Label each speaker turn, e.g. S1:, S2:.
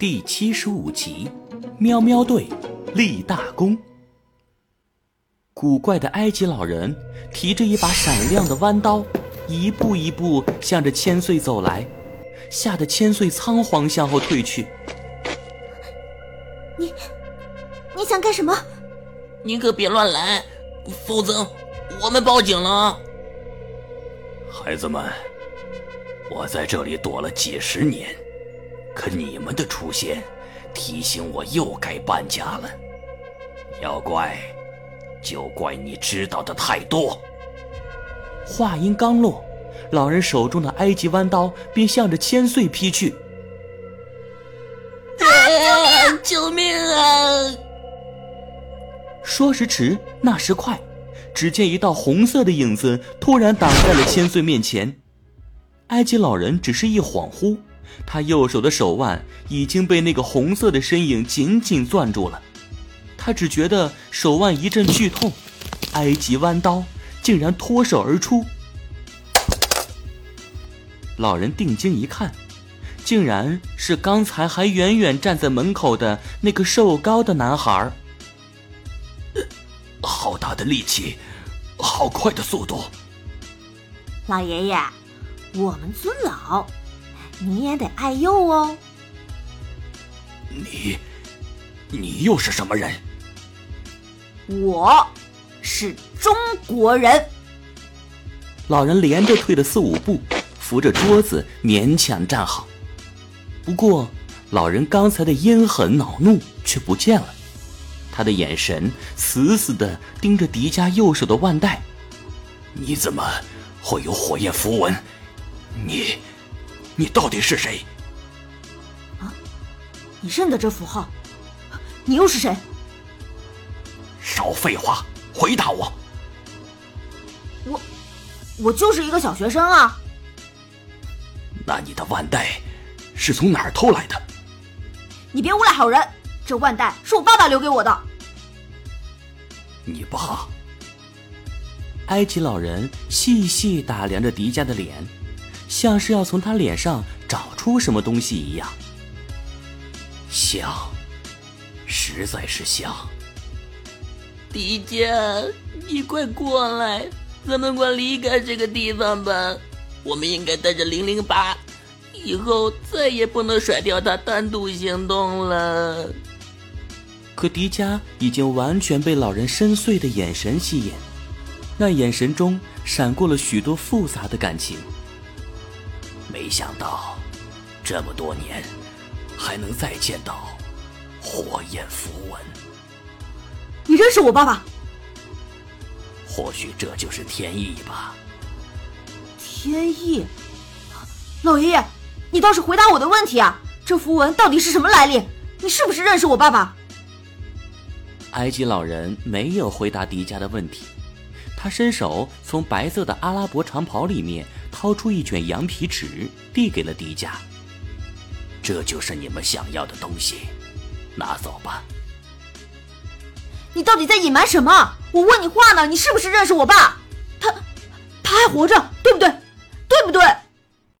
S1: 第七十五集，喵喵队立大功。古怪的埃及老人提着一把闪亮的弯刀，一步一步向着千岁走来，吓得千岁仓皇向后退去。
S2: 你，你想干什么？
S3: 你可别乱来，否则我们报警了。
S4: 孩子们，我在这里躲了几十年。可你们的出现，提醒我又该搬家了。要怪，就怪你知道的太多。
S1: 话音刚落，老人手中的埃及弯刀便向着千岁劈去。
S3: 啊！救命啊！
S1: 说时迟，那时快，只见一道红色的影子突然挡在了千岁面前。埃及老人只是一恍惚。他右手的手腕已经被那个红色的身影紧紧攥住了，他只觉得手腕一阵剧痛，埃及弯刀竟然脱手而出。老人定睛一看，竟然是刚才还远远站在门口的那个瘦高的男孩。
S4: 好大的力气，好快的速度！
S2: 老爷爷，我们尊老。你也得爱幼哦。
S4: 你，你又是什么人？
S2: 我，是中国人。
S1: 老人连着退了四五步，扶着桌子勉强站好。不过，老人刚才的阴狠恼怒却不见了，他的眼神死死的盯着迪迦右手的腕带。
S4: 你怎么会有火焰符文？你。你到底是谁？
S2: 啊！你认得这符号？你又是谁？
S4: 少废话，回答我！
S2: 我，我就是一个小学生啊。
S4: 那你的腕带是从哪儿偷来的？
S2: 你别诬赖好人！这腕带是我爸爸留给我的。
S4: 你爸？
S1: 埃及老人细细打量着迪迦的脸。像是要从他脸上找出什么东西一样，
S4: 像，实在是像。
S3: 迪迦，你快过来，咱们快离开这个地方吧。我们应该带着零零八，以后再也不能甩掉他单独行动了。
S1: 可迪迦已经完全被老人深邃的眼神吸引，那眼神中闪过了许多复杂的感情。
S4: 没想到，这么多年，还能再见到火焰符文。
S2: 你认识我爸爸？
S4: 或许这就是天意吧。
S2: 天意，老爷爷，你倒是回答我的问题啊！这符文到底是什么来历？你是不是认识我爸爸？
S1: 埃及老人没有回答迪迦的问题，他伸手从白色的阿拉伯长袍里面。掏出一卷羊皮纸，递给了迪迦。
S4: 这就是你们想要的东西，拿走吧。
S2: 你到底在隐瞒什么？我问你话呢，你是不是认识我爸？他，他还活着？对不对？对不对